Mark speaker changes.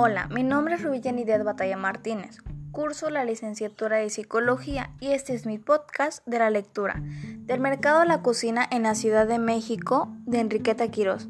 Speaker 1: Hola, mi nombre es Rubí Yanidet Batalla Martínez. Curso la licenciatura de Psicología y este es mi podcast de la lectura del mercado de la cocina en la Ciudad de México de Enriqueta Quirós.